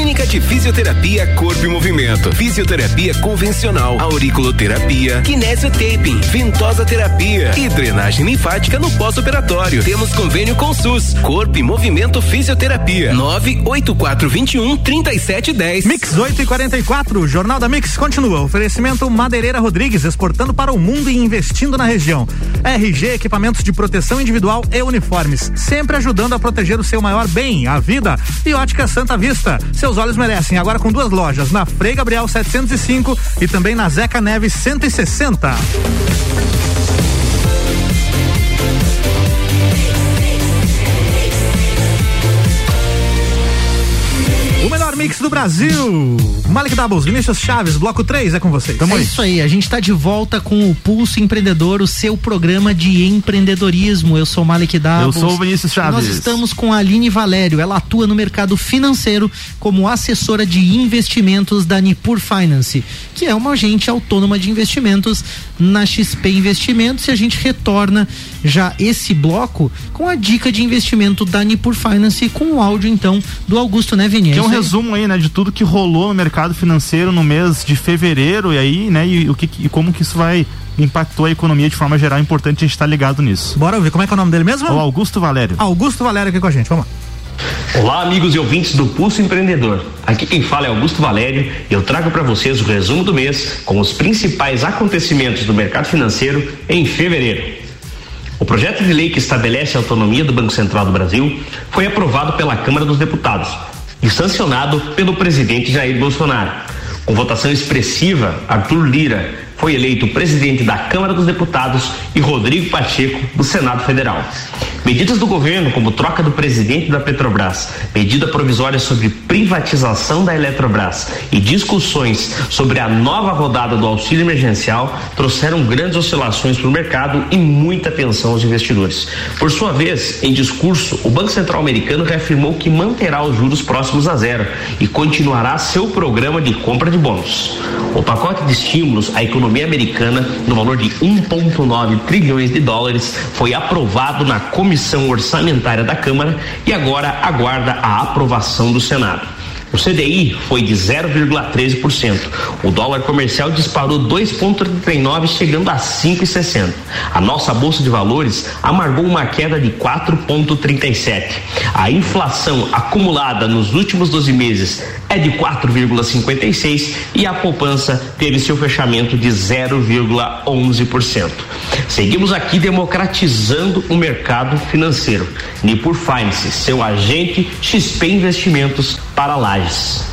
Speaker 9: Clínica de Fisioterapia Corpo e Movimento. Fisioterapia convencional, auriculoterapia, kinesiotaping, ventosa terapia e drenagem linfática no pós-operatório. Temos convênio com SUS. Corpo e Movimento Fisioterapia. 98421 3710.
Speaker 1: Mix 8 e 44. Jornal da Mix continua. Oferecimento Madeireira Rodrigues, exportando para o mundo e investindo na região. RG, equipamentos de proteção individual e uniformes. Sempre ajudando a proteger o seu maior bem, a vida. E ótica Santa Vista. Seus olhos merecem. Agora com duas lojas, na Frei Gabriel 705 e também na Zeca Neves 160. O melhor mix do Brasil. Malik Doubles, Vinícius Chaves, bloco 3, é com vocês.
Speaker 3: Tamo é aí. isso aí, a gente está de volta com o Pulso Empreendedor, o seu programa de empreendedorismo. Eu sou Malik Doubles.
Speaker 2: Eu sou o Vinícius Chaves.
Speaker 3: Nós estamos com a Aline Valério, ela atua no mercado financeiro como assessora de investimentos da Nipur Finance, que é uma agente autônoma de investimentos na XP Investimentos e a gente retorna já esse bloco com a dica de investimento da Nipur Finance com o áudio então do Augusto, né, Vinícius?
Speaker 2: Que é um resumo aí, né, de tudo que rolou no mercado financeiro no mês de fevereiro e aí, né, e, o que, e como que isso vai impactou a economia de forma geral, é importante a gente estar tá ligado nisso.
Speaker 1: Bora ouvir, como é que é o nome dele mesmo?
Speaker 2: O Augusto Valério.
Speaker 1: Augusto Valério aqui com a gente, vamos
Speaker 10: lá. Olá, amigos e ouvintes do Pulso Empreendedor. Aqui quem fala é Augusto Valério e eu trago para vocês o resumo do mês com os principais acontecimentos do mercado financeiro em fevereiro. O projeto de lei que estabelece a autonomia do Banco Central do Brasil foi aprovado pela Câmara dos Deputados e sancionado pelo presidente Jair Bolsonaro. Com votação expressiva, Arthur Lira foi eleito presidente da Câmara dos Deputados e Rodrigo Pacheco do Senado Federal. Medidas do governo, como troca do presidente da Petrobras, medida provisória sobre privatização da Eletrobras e discussões sobre a nova rodada do auxílio emergencial, trouxeram grandes oscilações para o mercado e muita atenção aos investidores. Por sua vez, em discurso, o Banco Central americano reafirmou que manterá os juros próximos a zero e continuará seu programa de compra de bônus. O pacote de estímulos à economia americana, no valor de 1,9 trilhões de dólares, foi aprovado na Comissão Comissão Orçamentária da Câmara e agora aguarda a aprovação do Senado. O CDI foi de 0,13%. O dólar comercial disparou 2,39, chegando a 5,60. A nossa bolsa de valores amargou uma queda de 4,37. A inflação acumulada nos últimos 12 meses é de 4,56 e a poupança teve seu fechamento de 0,11%. Seguimos aqui democratizando o mercado financeiro. Nipur Finance, seu agente XP Investimentos para Lages.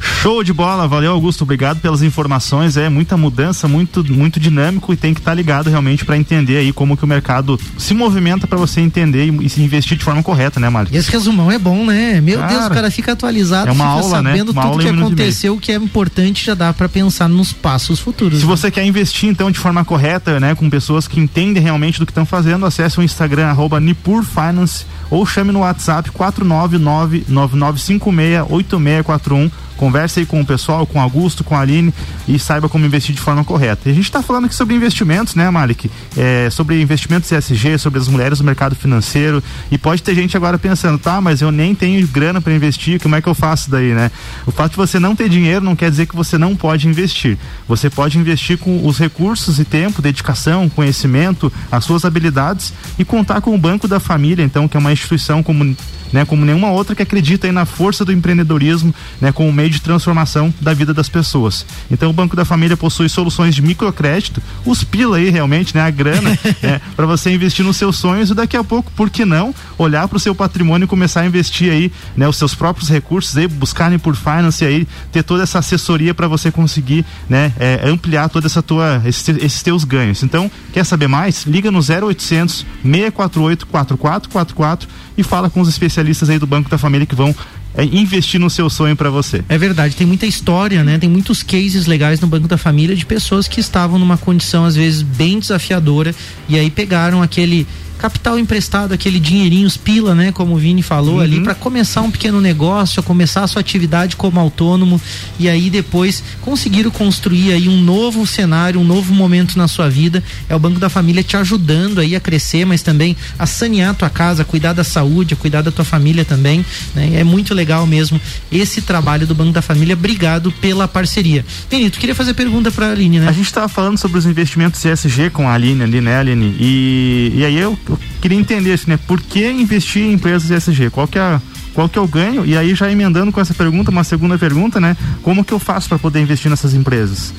Speaker 2: Show de bola, valeu Augusto, obrigado pelas informações. É muita mudança, muito muito dinâmico e tem que estar tá ligado realmente para entender aí como que o mercado se movimenta para você entender e, e, se investir de forma correta, né, Mário?
Speaker 3: Esse resumão é bom, né? Meu cara, Deus, o cara fica atualizado, é uma fica aula, né? sabendo né? tudo que aconteceu, o que é importante, já dá para pensar nos passos futuros.
Speaker 2: Se né? você quer investir então de forma correta, né, com pessoas que entendem realmente do que estão fazendo, acesse o Instagram arroba Nipur Finance ou chame no WhatsApp 499 9956 8641 Converse aí com o pessoal, com o Augusto, com a Aline e saiba como investir de forma correta. E a gente está falando aqui sobre investimentos, né, Malik? É, sobre investimentos ESG, sobre as mulheres no mercado financeiro. E pode ter gente agora pensando, tá, mas eu nem tenho grana para investir, como é que eu faço daí, né? O fato de você não ter dinheiro não quer dizer que você não pode investir. Você pode investir com os recursos e tempo, dedicação, conhecimento, as suas habilidades e contar com o Banco da Família, então, que é uma instituição como né, como nenhuma outra que acredita aí na força do empreendedorismo, né, como meio de transformação da vida das pessoas. Então o Banco da Família possui soluções de microcrédito, os pila aí realmente, né, a grana, né, para você investir nos seus sonhos e daqui a pouco, por que não, olhar para o seu patrimônio e começar a investir aí, né, os seus próprios recursos aí, buscarem por finance aí, ter toda essa assessoria para você conseguir, né, é, ampliar toda essa tua esses, esses teus ganhos. Então, quer saber mais? Liga no 0800 648 4444 e fala com os especialistas aí do Banco da Família que vão é investir no seu sonho para você.
Speaker 3: É verdade, tem muita história, né? Tem muitos cases legais no Banco da Família de pessoas que estavam numa condição às vezes bem desafiadora e aí pegaram aquele capital emprestado, aquele dinheirinho, os pila, né, como o Vini falou uhum. ali, para começar um pequeno negócio, a começar a sua atividade como autônomo e aí depois conseguiram construir aí um novo cenário, um novo momento na sua vida. É o Banco da Família te ajudando aí a crescer, mas também a sanear a tua casa, a cuidar da saúde, a cuidar da tua família também, né? É muito legal mesmo esse trabalho do Banco da Família. Obrigado pela parceria. Benito, queria fazer pergunta para a Aline, né?
Speaker 2: A gente estava falando sobre os investimentos ESG com a Aline ali, né, Aline? E, e aí eu eu queria entender assim, né, por que investir em empresas ESG? Qual que é a, qual que é o ganho? E aí já emendando com essa pergunta, uma segunda pergunta, né? Como que eu faço para poder investir nessas empresas?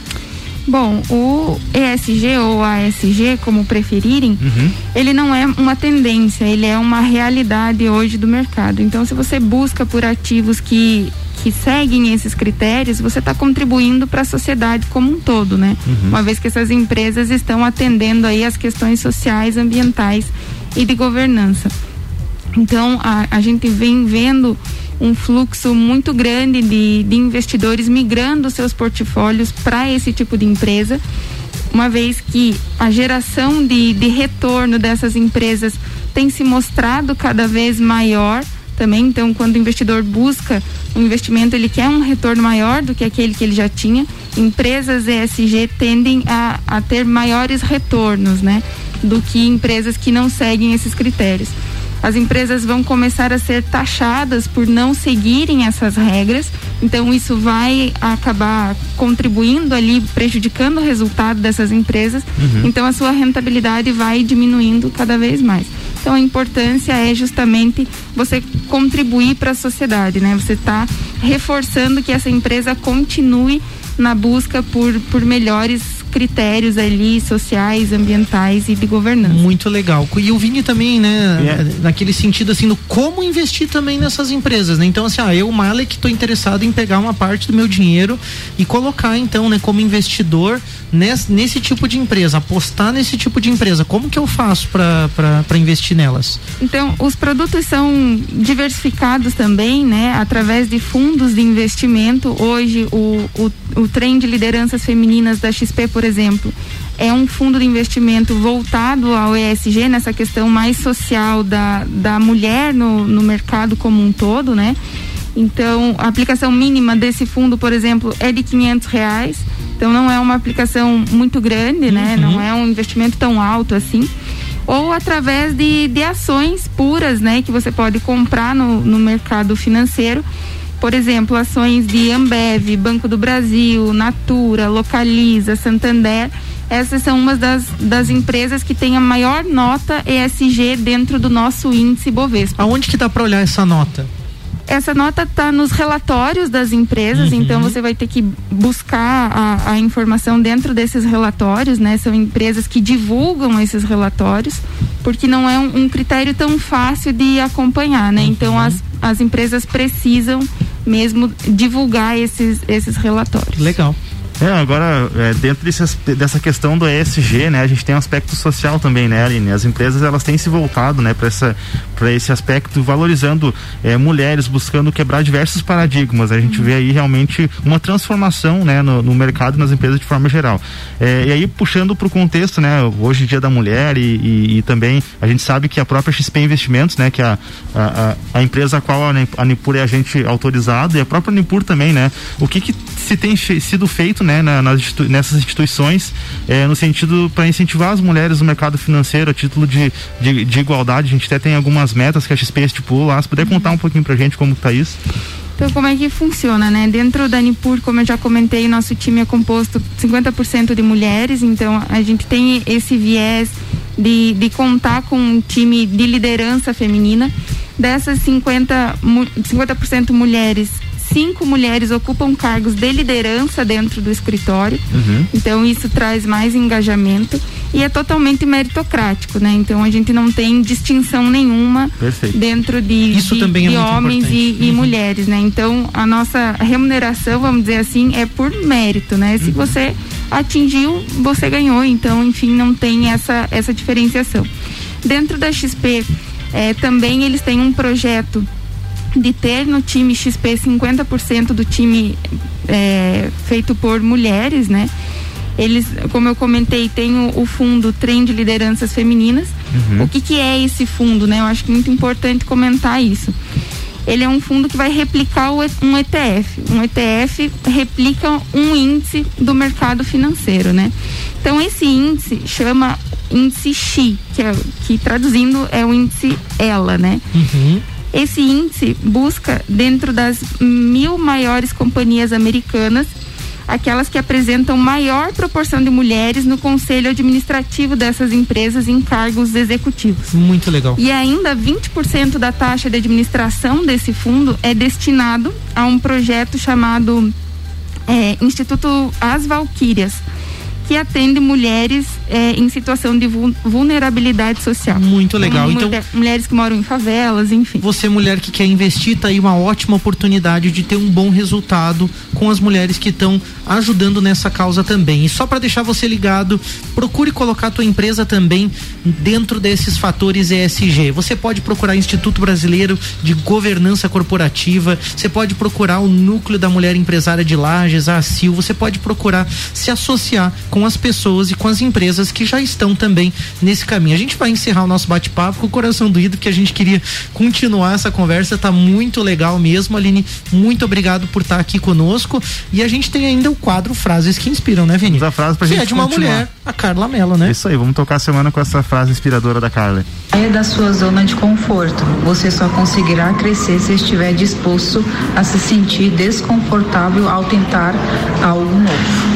Speaker 4: Bom, o ESG ou ASG, como preferirem, uhum. ele não é uma tendência, ele é uma realidade hoje do mercado. Então, se você busca por ativos que que seguem esses critérios, você está contribuindo para a sociedade como um todo, né? Uhum. Uma vez que essas empresas estão atendendo aí as questões sociais, ambientais e de governança. Então, a, a gente vem vendo um fluxo muito grande de, de investidores migrando seus portfólios para esse tipo de empresa, uma vez que a geração de, de retorno dessas empresas tem se mostrado cada vez maior também. Então, quando o investidor busca um investimento, ele quer um retorno maior do que aquele que ele já tinha. Empresas ESG tendem a, a ter maiores retornos, né? Do que empresas que não seguem esses critérios as empresas vão começar a ser taxadas por não seguirem essas regras. Então isso vai acabar contribuindo ali, prejudicando o resultado dessas empresas. Uhum. Então a sua rentabilidade vai diminuindo cada vez mais. Então a importância é justamente você contribuir para a sociedade, né? Você está reforçando que essa empresa continue na busca por, por melhores critérios ali sociais, ambientais e de governança.
Speaker 3: Muito legal. E o Vini também, né, yeah. É. naquele sentido assim, no como investir também nessas empresas, né? Então assim, ah, eu, Malek, estou interessado em pegar uma parte do meu dinheiro e colocar então, né, como investidor nesse, nesse tipo de empresa, apostar nesse tipo de empresa. Como que eu faço para investir nelas?
Speaker 4: Então, os produtos são diversificados também, né, através de fundos de investimento. Hoje o, o, o trem de lideranças femininas da XP, por por exemplo, é um fundo de investimento voltado ao ESG, nessa questão mais social da, da mulher no, no mercado como um todo, né? Então, a aplicação mínima desse fundo, por exemplo, é de quinhentos reais. Então, não é uma aplicação muito grande, né? Uhum. Não é um investimento tão alto assim. Ou através de, de ações puras, né? Que você pode comprar no, no mercado financeiro por exemplo, ações de Ambev, Banco do Brasil, Natura, Localiza, Santander. Essas são umas das, das empresas que têm a maior nota ESG dentro do nosso índice Bovespa.
Speaker 3: Aonde que dá para olhar essa nota?
Speaker 4: essa nota está nos relatórios das empresas, uhum. então você vai ter que buscar a, a, informação dentro desses relatórios, né? São empresas que divulgam esses relatórios, porque não é um, um critério tão fácil de acompanhar, né? Então, uhum. Então as, as empresas precisam mesmo divulgar esses, esses relatórios.
Speaker 3: Legal.
Speaker 2: É, agora, é, dentro desse, dessa questão do ESG, né, a gente tem um aspecto social também, né, Aline? As empresas, elas têm se voltado, né, para esse aspecto, valorizando é, mulheres, buscando quebrar diversos paradigmas. A gente vê aí realmente uma transformação, né, no, no mercado nas empresas de forma geral. É, e aí, puxando para o contexto, né, hoje dia da mulher e, e, e, também a gente sabe que a própria XP Investimentos, né, que é a, a, a empresa a qual a Nipur é agente autorizado e a própria Nipur também, né, o que que se tem sido feito, né, na, nas, nessas instituições é, no sentido para incentivar as mulheres no mercado financeiro a título de, de, de, igualdade. A gente até tem algumas metas que a XP estipulou lá. Se puder contar um pouquinho pra gente como está isso.
Speaker 4: Então, como é que funciona, né? Dentro da Nipur, como eu já comentei, nosso time é composto 50% de mulheres, então a gente tem esse viés de, de contar com um time de liderança feminina. Dessas 50%, 50 mulheres, cinco mulheres ocupam cargos de liderança dentro do escritório. Uhum. Então isso traz mais engajamento e é totalmente meritocrático, né? Então a gente não tem distinção nenhuma
Speaker 2: Perfeito.
Speaker 4: dentro de,
Speaker 3: isso
Speaker 4: de,
Speaker 3: também é
Speaker 4: de homens e, e uhum. mulheres, né? Então a nossa remuneração, vamos dizer assim, é por mérito, né? Se uhum. você atingiu, você ganhou. Então, enfim, não tem essa essa diferenciação. Dentro da XP é, também eles têm um projeto de ter no time XP 50% do time é, feito por mulheres, né? Eles, como eu comentei, tem o, o fundo Trem de Lideranças Femininas. Uhum. O que, que é esse fundo, né? Eu acho que é muito importante comentar isso. Ele é um fundo que vai replicar um ETF. Um ETF replica um índice do mercado financeiro, né? Então esse índice chama índice XI, que, é, que traduzindo é o índice ELA, né? Uhum. Esse índice busca, dentro das mil maiores companhias americanas, aquelas que apresentam maior proporção de mulheres no conselho administrativo dessas empresas em cargos executivos.
Speaker 3: Muito legal.
Speaker 4: E ainda 20% da taxa de administração desse fundo é destinado a um projeto chamado é, Instituto As Valquírias que atende mulheres é, em situação de vulnerabilidade social.
Speaker 3: Muito legal.
Speaker 4: então, mulheres que moram em favelas, enfim.
Speaker 3: Você, mulher que quer investir, tá aí uma ótima oportunidade de ter um bom resultado com as mulheres que estão ajudando nessa causa também. E só para deixar você ligado, procure colocar a tua empresa também dentro desses fatores ESG. Você pode procurar Instituto Brasileiro de Governança Corporativa, você pode procurar o Núcleo da Mulher Empresária de Lages, a ACIL, você pode procurar se associar com com as pessoas e com as empresas que já estão também nesse caminho. A gente vai encerrar o nosso bate-papo com o coração doído, porque a gente queria continuar essa conversa, tá muito legal mesmo, Aline. Muito obrigado por estar aqui conosco. E a gente tem ainda o quadro Frases que Inspiram, né, Vini?
Speaker 2: A frase pra que gente
Speaker 3: é de uma
Speaker 2: continuar.
Speaker 3: mulher, a Carla Mello, né?
Speaker 2: Isso aí, vamos tocar a semana com essa frase inspiradora da Carla.
Speaker 11: É da sua zona de conforto. Você só conseguirá crescer se estiver disposto a se sentir desconfortável ao tentar algo novo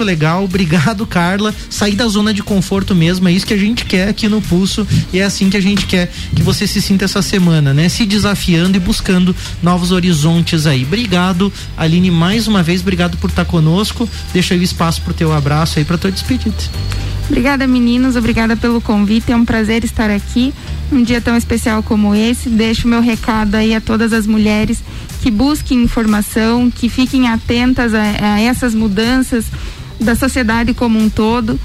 Speaker 3: muito legal. Obrigado, Carla. Sair da zona de conforto mesmo, é isso que a gente quer aqui no Pulso e é assim que a gente quer que você se sinta essa semana, né? Se desafiando e buscando novos horizontes aí. Obrigado, Aline, mais uma vez, obrigado por estar conosco. Deixa aí o espaço pro teu abraço aí para tua despedida.
Speaker 4: Obrigada, meninos. Obrigada pelo convite. É um prazer estar aqui. Um dia tão especial como esse. Deixo meu recado aí a todas as mulheres que busquem informação, que fiquem atentas a, a essas mudanças da sociedade como um todo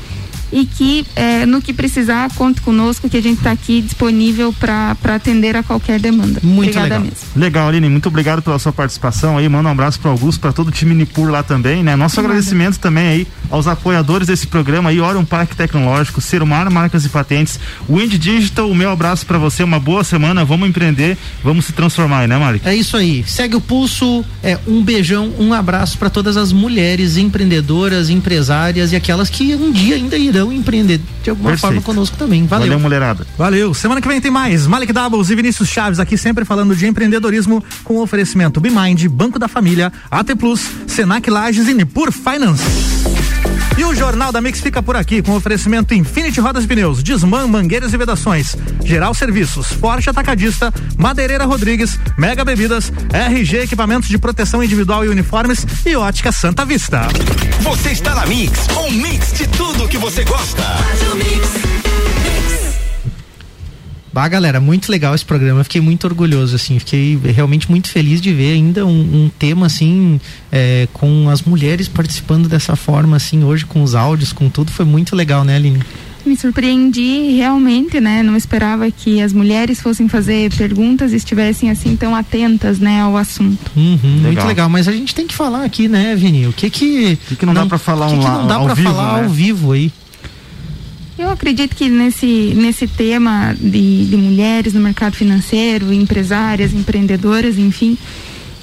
Speaker 4: e que é, no que precisar conte conosco que a gente está aqui disponível para atender a qualquer demanda.
Speaker 3: Muito Obrigada legal.
Speaker 2: Mesmo. Legal, Aline, muito obrigado pela sua participação aí, manda um abraço para Augusto, para todo o time Nipur lá também, né? Nosso agradecimento também aí aos apoiadores desse programa aí, Orion Parque Tecnológico, Serumar Marcas e Patentes, Wind Digital, o meu abraço para você, uma boa semana, vamos empreender, vamos se transformar, né, Malik?
Speaker 3: É isso aí, segue o pulso, é um beijão, um abraço para todas as mulheres empreendedoras, empresárias e aquelas que um dia ainda irão empreender de alguma Perfeito. forma conosco também. Valeu.
Speaker 2: Valeu, mulherada.
Speaker 1: Valeu. Semana que vem tem mais. Malik Doubles e Vinícius Chaves aqui sempre falando de empreendedorismo com oferecimento BeMind, Banco da Família, AT Plus, Senac Lages e Nipur Finance. E o Jornal da Mix fica por aqui com oferecimento Infinity Rodas e Pneus, Desmã, Mangueiras e Vedações, Geral Serviços, Forte Atacadista, Madeireira Rodrigues, Mega Bebidas, RG Equipamentos de Proteção Individual e Uniformes e Ótica Santa Vista.
Speaker 5: Você está na Mix, um mix de tudo que você gosta.
Speaker 3: Bah, galera, muito legal esse programa. Fiquei muito orgulhoso, assim. Fiquei realmente muito feliz de ver ainda um, um tema, assim, é, com as mulheres participando dessa forma, assim, hoje com os áudios, com tudo. Foi muito legal, né, Aline?
Speaker 4: Me surpreendi realmente, né? Não esperava que as mulheres fossem fazer perguntas e estivessem assim tão atentas, né, ao assunto.
Speaker 3: Uhum, legal. Muito legal, mas a gente tem que falar aqui, né, Vini? O que que,
Speaker 2: que, que não, não, dá para falar
Speaker 3: que
Speaker 2: um
Speaker 3: que não dá para falar
Speaker 2: né?
Speaker 3: ao vivo aí?
Speaker 4: Eu acredito que nesse, nesse tema de, de mulheres no mercado financeiro, empresárias, empreendedoras, enfim,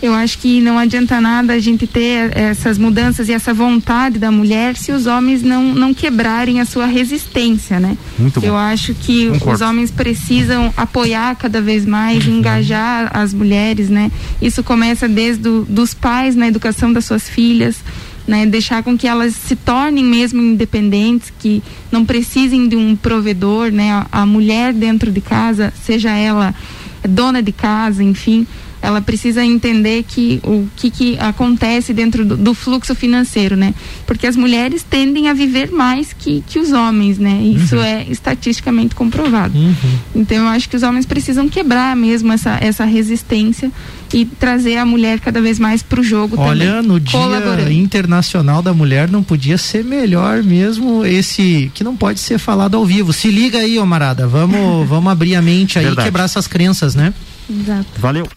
Speaker 4: eu acho que não adianta nada a gente ter essas mudanças e essa vontade da mulher se os homens não, não quebrarem a sua resistência, né?
Speaker 2: Muito bom.
Speaker 4: Eu acho que
Speaker 2: Concordo.
Speaker 4: os homens precisam apoiar cada vez mais,
Speaker 2: Uhum.
Speaker 4: engajar as mulheres, né? Isso começa desde do, dos pais na educação das suas filhas, né? Deixar com que elas se tornem mesmo independentes, que não precisem de um provedor, né? A, a mulher dentro de casa, seja ela dona de casa, enfim, ela precisa entender que o que, que acontece dentro do, do fluxo financeiro, né? Porque as mulheres tendem a viver mais que, que os homens, né? Isso é estatisticamente comprovado. Então eu acho que os homens precisam quebrar mesmo essa, essa resistência e trazer a mulher cada vez mais para o jogo
Speaker 3: Olha,
Speaker 4: também.
Speaker 3: no Dia. Internacional da Mulher não podia ser melhor mesmo esse que não pode ser falado ao vivo. Se liga aí, ô Marada, vamos, vamos abrir a mente aí e quebrar essas crenças, né?
Speaker 4: Exato.
Speaker 2: Valeu.